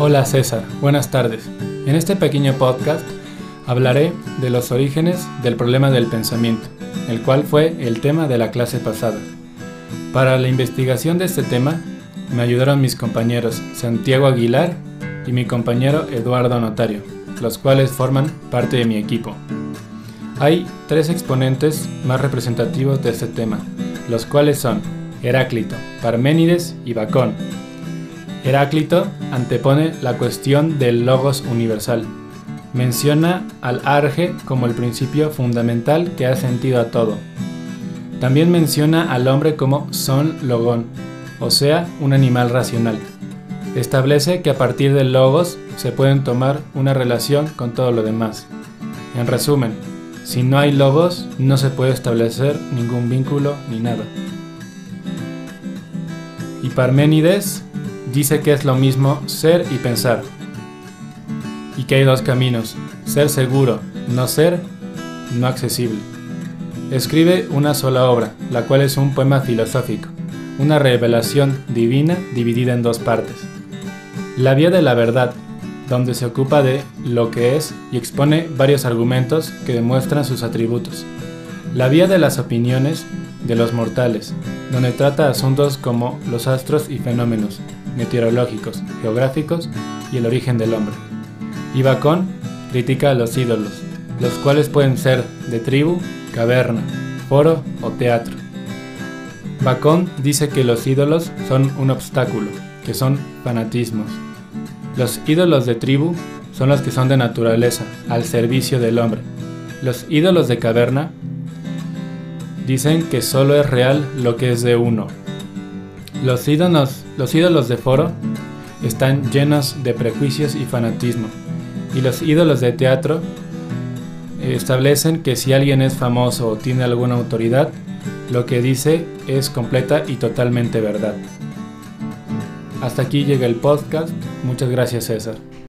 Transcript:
Hola César, buenas tardes. En este pequeño podcast hablaré de los orígenes del problema del pensamiento, el cual fue el tema de la clase pasada. Para la investigación de este tema me ayudaron mis compañeros Santiago Aguilar y mi compañero Eduardo Notario, los cuales forman parte de mi equipo. Hay tres exponentes más representativos de este tema, los cuales son Heráclito, Parménides y Bacón. Heráclito antepone la cuestión del logos universal. Menciona al arge como el principio fundamental que ha sentido a todo. También menciona al hombre como son logón, o sea, un animal racional. Establece que a partir del logos se pueden tomar una relación con todo lo demás. En resumen, si no hay logos, no se puede establecer ningún vínculo ni nada. Y Parménides dice que es lo mismo ser y pensar. Y que hay dos caminos, ser seguro, no ser, no accesible. Escribe una sola obra, la cual es un poema filosófico, una revelación divina dividida en dos partes. La vía de la verdad, donde se ocupa de lo que es y expone varios argumentos que demuestran sus atributos. La vía de las opiniones de los mortales, donde trata asuntos como los astros y fenómenos meteorológicos, geográficos y el origen del hombre. Y Bacón critica a los ídolos, los cuales pueden ser de tribu, caverna, foro o teatro. Bacón dice que los ídolos son un obstáculo, que son fanatismos. Los ídolos de tribu son los que son de naturaleza, al servicio del hombre. Los ídolos de caverna dicen que solo es real lo que es de uno. Los ídolos, los ídolos de foro están llenos de prejuicios y fanatismo. Y los ídolos de teatro establecen que si alguien es famoso o tiene alguna autoridad, lo que dice es completa y totalmente verdad. Hasta aquí llega el podcast. Muchas gracias César.